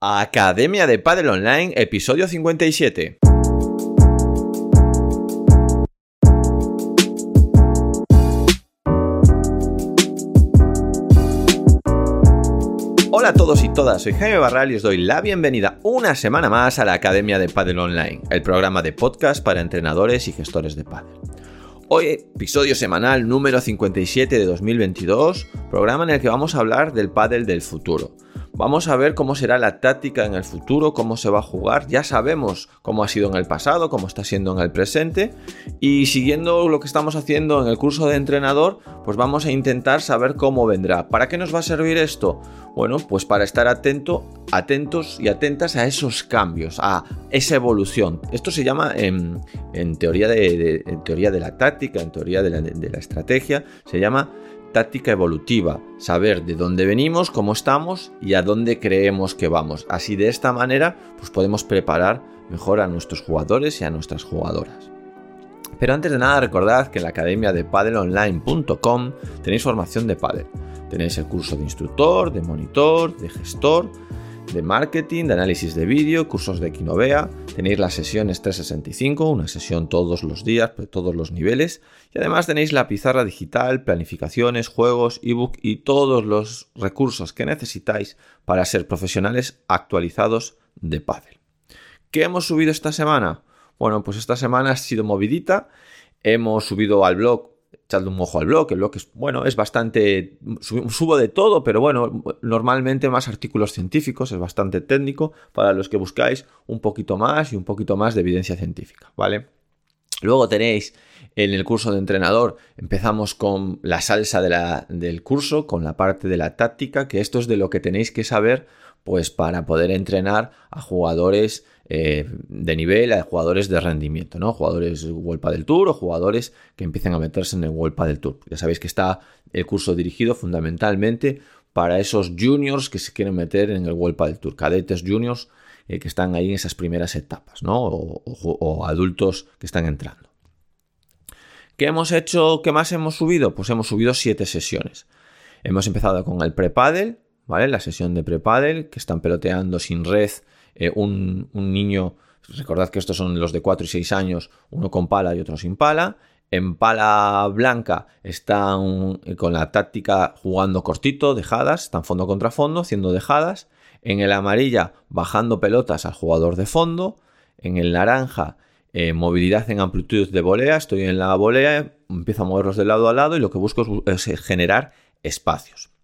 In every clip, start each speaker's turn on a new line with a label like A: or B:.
A: Academia de Padel Online, episodio 57. Hola a todos y todas, soy Jaime Barral y os doy la bienvenida una semana más a la Academia de Padel Online, el programa de podcast para entrenadores y gestores de padel. Hoy episodio semanal número 57 de 2022, programa en el que vamos a hablar del pádel del futuro Vamos a ver cómo será la táctica en el futuro, cómo se va a jugar. Ya sabemos cómo ha sido en el pasado, cómo está siendo en el presente. Y siguiendo lo que estamos haciendo en el curso de entrenador, pues vamos a intentar saber cómo vendrá. ¿Para qué nos va a servir esto? Bueno, pues para estar atento, atentos y atentas a esos cambios, a esa evolución. Esto se llama en, teoría, de, teoría de la táctica, en teoría de la estrategia, se llama táctica evolutiva, saber de dónde venimos, cómo estamos y a dónde creemos que vamos. Así de esta manera, pues podemos preparar mejor a nuestros jugadores y a nuestras jugadoras. Pero antes de nada, recordad que en la academia de padelonline.com tenéis formación de padel. Tenéis el curso de instructor, de monitor, de gestor, de marketing, de análisis de vídeo, cursos de Quinovea, tenéis las sesiones 365, una sesión todos los días, todos los niveles, y además tenéis la pizarra digital, planificaciones, juegos, ebook y todos los recursos que necesitáis para ser profesionales actualizados de Paddle. ¿Qué hemos subido esta semana? Bueno, pues esta semana ha sido movidita. Hemos subido al blog echadle un ojo al blog. El blog es, bueno, es bastante. Subo de todo, pero bueno, normalmente más artículos científicos, es bastante técnico para los que buscáis un poquito más y un poquito más de evidencia científica, ¿vale? Luego tenéis en el curso de entrenador, empezamos con la salsa del curso, con la parte de la táctica, que esto es de lo que tenéis que saber pues para poder entrenar a jugadores eh, de nivel, a jugadores de rendimiento, ¿no? Jugadores World del Tour o jugadores que empiecen a meterse en el World del Tour. Ya sabéis que está el curso dirigido fundamentalmente para esos juniors que se quieren meter en el World del Tour, cadetes juniors eh, que están ahí en esas primeras etapas, ¿no? O, adultos que están entrando. ¿Qué hemos hecho? ¿Qué más hemos subido? Pues hemos subido siete sesiones. Hemos empezado con el pre-paddle, La sesión de pre-paddle, que están peloteando sin red eh, un, niño, recordad que estos son los de 4 y 6 años, uno con pala y otro sin pala. En pala blanca están eh, con la táctica jugando cortito, dejadas, están fondo contra fondo, haciendo dejadas. En el amarilla, bajando pelotas al jugador de fondo. En el naranja, eh, movilidad en amplitud de volea. Estoy en la volea, empiezo a moverlos de lado a lado y lo que busco es generar espacios.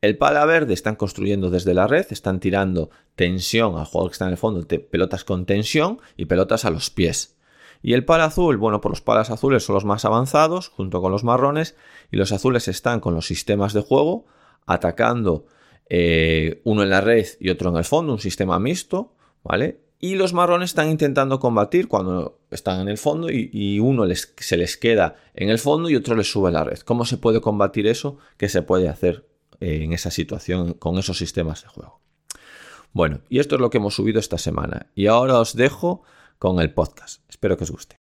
A: El pala verde están construyendo desde la red, están tirando tensión al jugador que está en el fondo, pelotas con tensión y pelotas a los pies. Y el pala azul, bueno, pues los palas azules son los más avanzados, junto con los marrones, y los azules están con los sistemas de juego, atacando eh, uno en la red y otro en el fondo, un sistema mixto, ¿vale? Y los marrones están intentando combatir cuando están en el fondo y, uno se les queda en el fondo y otro les sube a la red. ¿Cómo se puede combatir eso? ¿Qué se puede hacer en esa situación con esos sistemas de juego. Bueno, y esto es lo que hemos subido esta semana. Y ahora os dejo con el podcast. Espero que os guste.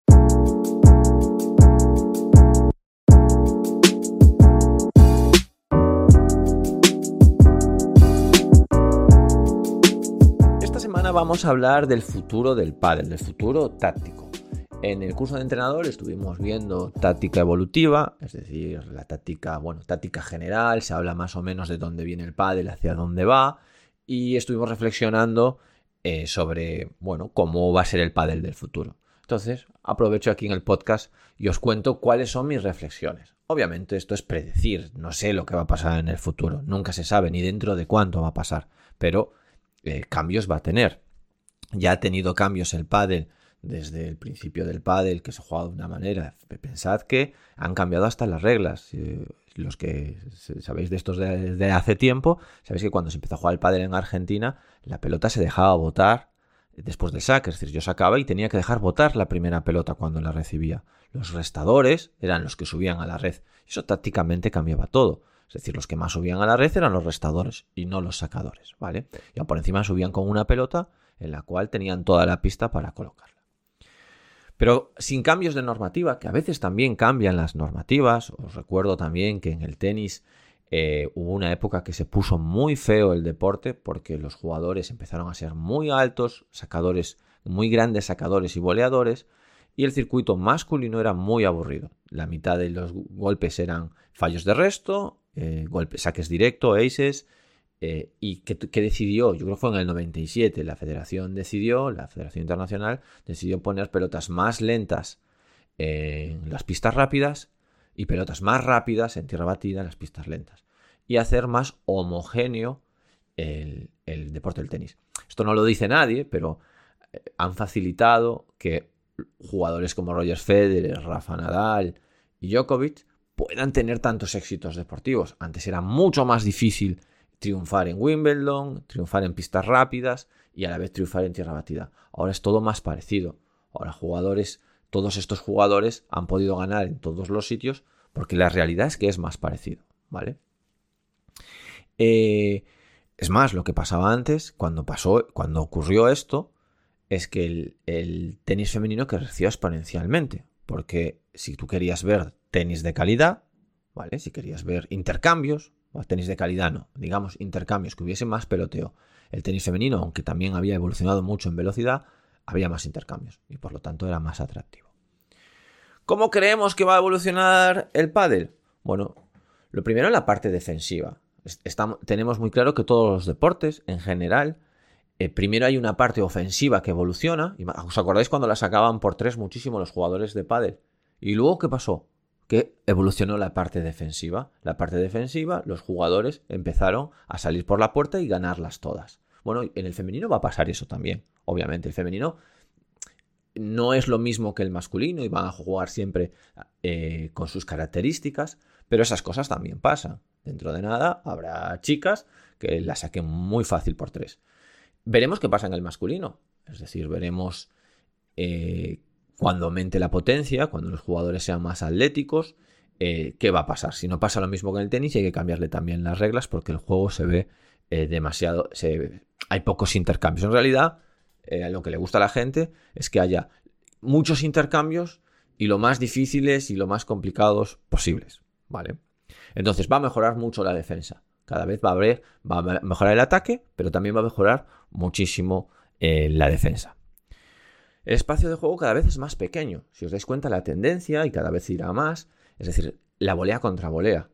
A: Esta semana vamos a hablar del futuro del pádel, del futuro táctico. En el curso de entrenador estuvimos viendo táctica evolutiva, es decir, la táctica, bueno, táctica general, se habla más o menos de dónde viene el pádel, hacia dónde va, y estuvimos reflexionando eh, sobre, bueno, cómo va a ser el pádel del futuro. Entonces, aprovecho aquí en el podcast y os cuento cuáles son mis reflexiones. Obviamente esto es predecir, no sé lo que va a pasar en el futuro, nunca se sabe ni dentro de cuánto va a pasar, pero eh, cambios va a tener. Ya ha tenido cambios el pádel desde el principio del pádel que se juega de una manera. Pensad que han cambiado hasta las reglas. Los que sabéis de estos de, hace tiempo, sabéis que cuando se empezó a jugar el pádel en Argentina, la pelota se dejaba botar después del saque. Es decir, yo sacaba y tenía que dejar botar la primera pelota cuando la recibía. Los restadores eran los que subían a la red. Eso tácticamente cambiaba todo. Es decir, los que más subían a la red eran los restadores y no los sacadores, ¿vale? Y por encima subían con una pelota en la cual tenían toda la pista para colocarla. Pero sin cambios de normativa, que a veces también cambian las normativas. Os recuerdo también que en el tenis eh, hubo una época que se puso muy feo el deporte porque los jugadores empezaron a ser muy altos, sacadores, muy grandes sacadores y voleadores, y el circuito masculino era muy aburrido. La mitad de los golpes eran fallos de resto, eh, golpes, saques directo, aces, eh, y que, decidió, yo creo que fue en el 97, la federación decidió, la Federación Internacional decidió poner pelotas más lentas en las pistas rápidas y pelotas más rápidas en tierra batida en las pistas lentas. Y hacer más homogéneo el, el deporte del tenis. Esto no lo dice nadie, pero eh, han facilitado que jugadores como Roger Federer, Rafa Nadal y Djokovic puedan tener tantos éxitos deportivos. Antes era mucho más difícil triunfar en Wimbledon, triunfar en pistas rápidas y a la vez triunfar en tierra batida. Ahora es todo más parecido. Ahora jugadores, todos estos jugadores han podido ganar en todos los sitios porque la realidad es que es más parecido, ¿vale? Eh, es más, lo que pasaba antes, cuando pasó, cuando ocurrió esto, es que el, tenis femenino creció exponencialmente. Porque si tú querías ver tenis de calidad, ¿vale? Si querías ver intercambios, tenis de calidad no, digamos intercambios, que hubiese más peloteo. El tenis femenino, aunque también había evolucionado mucho en velocidad, había más intercambios y por lo tanto era más atractivo. ¿Cómo creemos que va a evolucionar el pádel? Bueno, lo primero en la parte defensiva. tenemos muy claro que todos los deportes en general eh, primero hay una parte ofensiva que evoluciona. ¿Os acordáis cuando la sacaban por tres muchísimo los jugadores de pádel? ¿Y luego qué pasó? Que evolucionó la parte defensiva. La parte defensiva, los jugadores empezaron a salir por la puerta y ganarlas todas. Bueno, en el femenino va a pasar eso también. Obviamente, el femenino no es lo mismo que el masculino y van a jugar siempre eh, con sus características, pero esas cosas también pasan. Dentro de nada habrá chicas que la saquen muy fácil por tres. Veremos qué pasa en el masculino. Es decir, veremos eh, cuando aumente la potencia, cuando los jugadores sean más atléticos, eh, qué va a pasar. Si no pasa lo mismo que en el tenis, hay que cambiarle también las reglas porque el juego se ve eh, demasiado. hay pocos intercambios. En realidad, lo que le gusta a la gente es que haya muchos intercambios y lo más difíciles y lo más complicados posibles. ¿Vale? Entonces va a mejorar mucho la defensa. Cada vez va a, haber, va a mejorar el ataque, pero también va a mejorar muchísimo eh, la defensa. El espacio de juego cada vez es más pequeño. Si os dais cuenta, la tendencia y cada vez irá más. Es decir, la volea contra volea.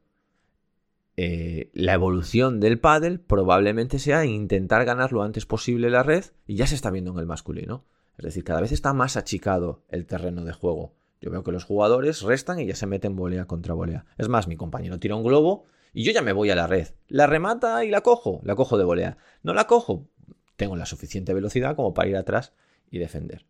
A: Eh, la evolución del pádel probablemente sea intentar ganar lo antes posible la red y ya se está viendo en el masculino. Es decir, cada vez está más achicado el terreno de juego. Yo veo que los jugadores restan y ya se meten volea contra volea. Es más, mi compañero tira un globo y yo ya me voy a la red. La remata y la cojo, la cojo de volea. No la cojo, tengo la suficiente velocidad como para ir atrás y defender.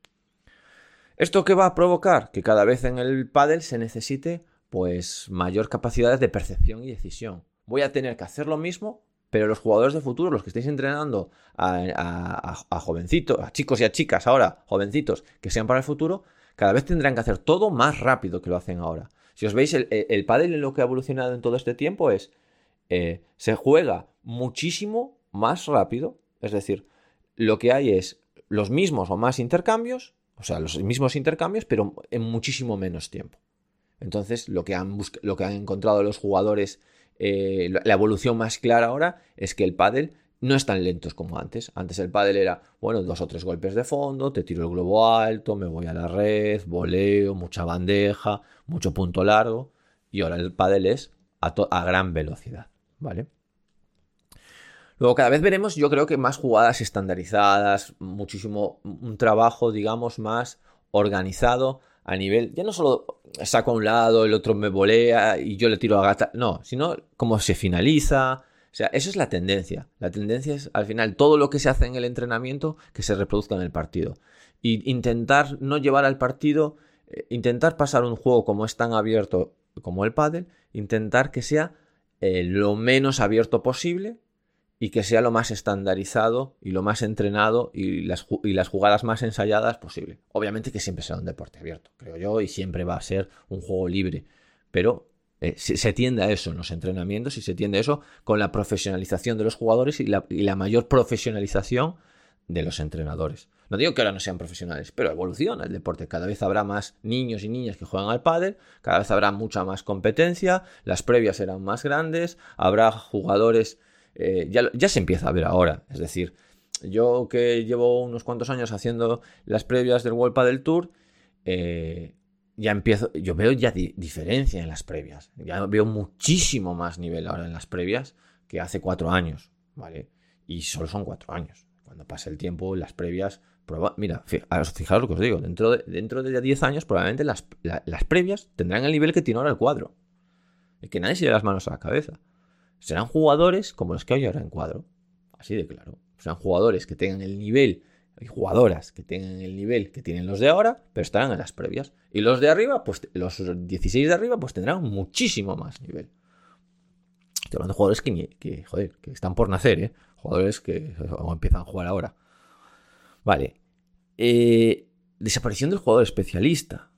A: ¿Esto qué va a provocar? Que cada vez en el pádel se necesite pues mayor capacidad de percepción y decisión. Voy a tener que hacer lo mismo, pero los jugadores de futuro, los que estéis entrenando a, jovencitos, a chicos y a chicas ahora, jovencitos, que sean para el futuro, cada vez tendrán que hacer todo más rápido que lo hacen ahora. Si os veis, el, el pádel en lo que ha evolucionado en todo este tiempo es, eh, se juega muchísimo más rápido, es decir, lo que hay es los mismos o más intercambios, o sea, los mismos intercambios, pero en muchísimo menos tiempo. Entonces, lo que han, lo que han encontrado los jugadores, eh, la evolución más clara ahora es que el pádel no es tan lento como antes. Antes el pádel era, bueno, dos o tres golpes de fondo, te tiro el globo alto, me voy a la red, voleo, mucha bandeja, mucho punto largo. Y ahora el pádel es a gran velocidad, ¿vale? Luego cada vez veremos, yo creo que más jugadas estandarizadas, muchísimo, un trabajo, digamos, más organizado a nivel, ya no solo saco a un lado, el otro me volea y yo le tiro a gata, no, sino cómo se finaliza. O sea, eso es la tendencia. La tendencia es, al final, todo lo que se hace en el entrenamiento que se reproduzca en el partido. Y intentar no llevar al partido, eh, intentar pasar un juego como es tan abierto como el pádel, intentar que sea eh, lo menos abierto posible y que sea lo más estandarizado y lo más entrenado y las, y las jugadas más ensayadas posible. Obviamente que siempre será un deporte abierto, creo yo, y siempre va a ser un juego libre, pero eh, se, tiende a eso en los entrenamientos y se tiende a eso con la profesionalización de los jugadores y la, y la mayor profesionalización de los entrenadores. No digo que ahora no sean profesionales, pero evoluciona el deporte. Cada vez habrá más niños y niñas que juegan al pádel, cada vez habrá mucha más competencia, las previas serán más grandes, habrá jugadores... Eh, ya, ya se empieza a ver ahora, es decir, yo que llevo unos cuantos años haciendo las previas del World Padel Tour, eh, ya empiezo, yo veo ya diferencia en las previas. Ya veo muchísimo más nivel ahora en las previas que hace cuatro años, ¿vale? Y solo son cuatro años. Cuando pase el tiempo, las previas, mira, fijaros lo que os digo, dentro de, dentro de 10 años probablemente las, las previas tendrán el nivel que tiene ahora el cuadro. Es que nadie se lleve las manos a la cabeza. Serán jugadores como los que hay ahora en cuadro. Así de claro. Serán jugadores que tengan el nivel hay jugadoras que tengan el nivel que tienen los de ahora, pero estarán en las previas. Y los de arriba, pues los 16 de arriba, pues tendrán muchísimo más nivel. Estoy hablando de jugadores que, joder, que están por nacer, ¿eh? Jugadores que empiezan a jugar ahora. Vale. Eh, desaparición del jugador especialista.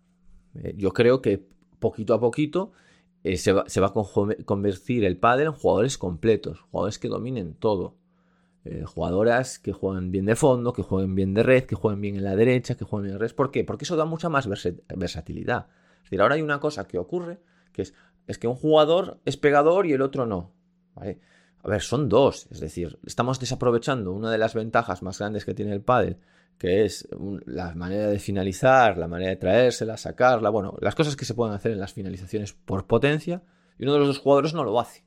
A: Eh, yo creo que poquito a poquito eh, se, va, se, va, a convertir el pádel en jugadores completos, jugadores que dominen todo. Eh, jugadoras que jueguen bien de fondo, que jueguen bien de red, que jueguen bien en la derecha, que jueguen bien en red. ¿Por qué? Porque eso da mucha más versatilidad. Es decir, ahora hay una cosa que ocurre, que es, es que un jugador es pegador y el otro no. A ver, son dos. Es decir, estamos desaprovechando una de las ventajas más grandes que tiene el pádel, que es la manera de finalizar, la manera de traérsela, sacarla, bueno, las cosas que se pueden hacer en las finalizaciones por potencia, y uno de los dos jugadores no lo hace.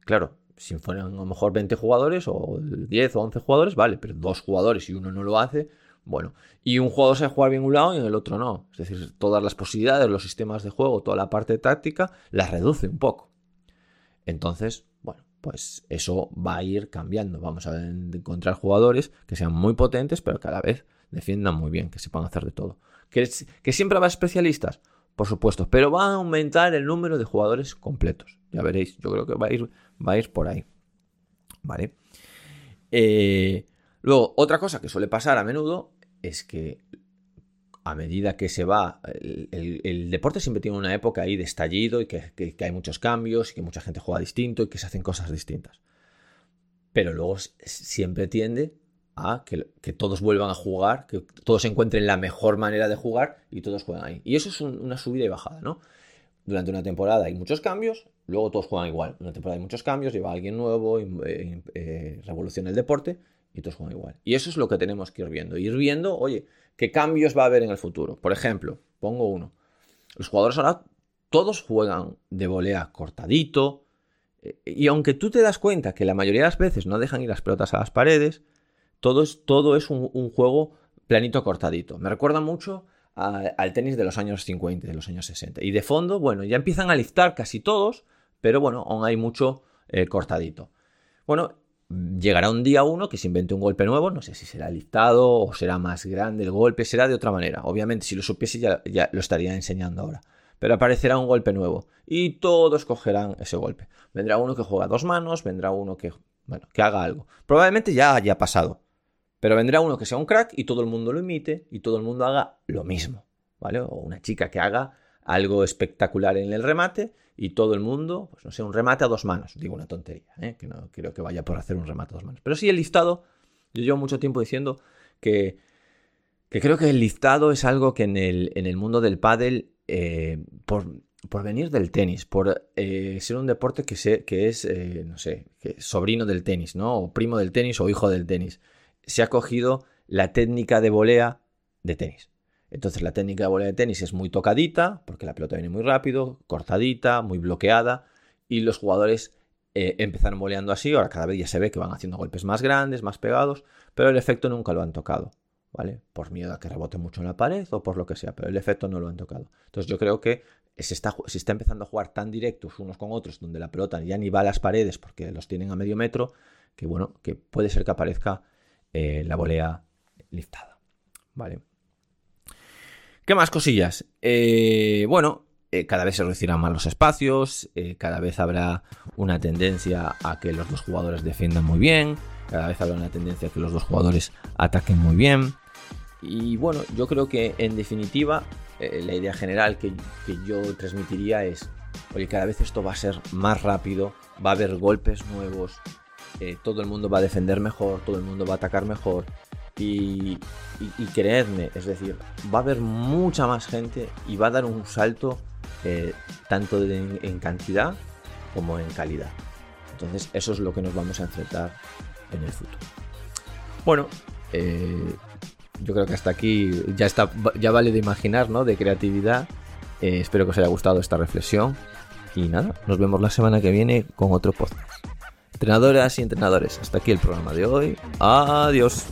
A: Claro, si fueran a lo mejor 20 jugadores o 10 o 11 jugadores, vale, pero dos jugadores y uno no lo hace, bueno. Y un jugador sabe jugar bien un lado y en el otro no. Es decir, todas las posibilidades, los sistemas de juego, toda la parte táctica, las reduce un poco. Entonces, bueno, pues eso va a ir cambiando. Vamos a encontrar jugadores que sean muy potentes, pero que a la vez defiendan muy bien, que sepan hacer de todo. ¿Que, que siempre habrá especialistas? Por supuesto, pero va a aumentar el número de jugadores completos. Ya veréis, yo creo que va a ir va a ir por ahí. ¿Vale? Eh, luego, otra cosa que suele pasar a menudo es que a medida que se va, el, deporte siempre tiene una época ahí de estallido y que, hay muchos cambios y que mucha gente juega distinto y que se hacen cosas distintas. Pero luego siempre tiende a que, todos vuelvan a jugar, que todos encuentren la mejor manera de jugar y todos juegan ahí. Y eso es una subida y bajada, ¿no? Durante una temporada hay muchos cambios, luego todos juegan igual. Una temporada hay muchos cambios, lleva alguien nuevo, eh, eh, revoluciona el deporte y todos juegan igual. Y eso es lo que tenemos que ir viendo. Ir viendo, oye, qué cambios va a haber en el futuro. Por ejemplo, pongo uno. Los jugadores ahora todos juegan de volea cortadito. Eh, y aunque tú te das cuenta que la mayoría de las veces no dejan ir las pelotas a las paredes, todo es, todo es un, juego planito cortadito. Me recuerda mucho al tenis de los años 50 de los años 60. Y de fondo, bueno, ya empiezan a liftar casi todos, pero bueno, aún hay mucho eh, cortadito. Bueno, llegará un día uno que se invente un golpe nuevo, no sé si será liftado o será más grande el golpe, será de otra manera. Obviamente, si lo supiese ya, lo estaría enseñando ahora. Pero aparecerá un golpe nuevo y todos cogerán ese golpe. Vendrá uno que juega dos manos, vendrá uno que, bueno, que haga algo. Probablemente ya haya pasado, pero vendrá uno que sea un crack y todo el mundo lo imite y todo el mundo haga lo mismo, ¿vale? O una chica que haga algo espectacular en el remate y todo el mundo, pues no sé, un remate a dos manos. Digo una tontería, ¿eh? que no creo que vaya por hacer un remate a dos manos. Pero sí el listado, yo llevo mucho tiempo diciendo que, que creo que el listado es algo que en el, en el mundo del pádel, eh, por, por, venir del tenis, por eh, ser un deporte que, que es, no sé, que sobrino del tenis, ¿no? O primo del tenis o hijo del tenis se ha cogido la técnica de volea de tenis. Entonces la técnica de volea de tenis es muy tocadita, porque la pelota viene muy rápido, cortadita, muy bloqueada, y los jugadores eh, empezaron voleando así, ahora cada vez ya se ve que van haciendo golpes más grandes, más pegados, pero el efecto nunca lo han tocado, ¿vale? Por miedo a que rebote mucho en la pared o por lo que sea, pero el efecto no lo han tocado. Entonces yo creo que se está, se está empezando a jugar tan directos unos con otros, donde la pelota ya ni va a las paredes porque los tienen a medio metro, que bueno, que puede ser que aparezca eh, la volea liftada. Vale. ¿Qué más cosillas? Eh, bueno, eh, cada vez se reducirán más los espacios, cada vez habrá una tendencia a que los dos jugadores defiendan muy bien, cada vez habrá una tendencia a que los dos jugadores ataquen muy bien. Y bueno, yo creo que en definitiva la idea general que, yo transmitiría es, oye, cada vez esto va a ser más rápido, va a haber golpes nuevos, eh, todo el mundo va a defender mejor, todo el mundo va a atacar mejor Y, creedme, es decir, va a haber mucha más gente y va a dar un salto eh, tanto en cantidad como en calidad. Entonces eso es lo que nos vamos a enfrentar en el futuro. Bueno, eh, yo creo que hasta aquí ya, está, ya vale de imaginar, ¿no? De creatividad. Eh, espero que os haya gustado esta reflexión. Y nada, nos vemos la semana que viene con otro podcast. Entrenadoras y entrenadores, hasta aquí el programa de hoy. Adiós.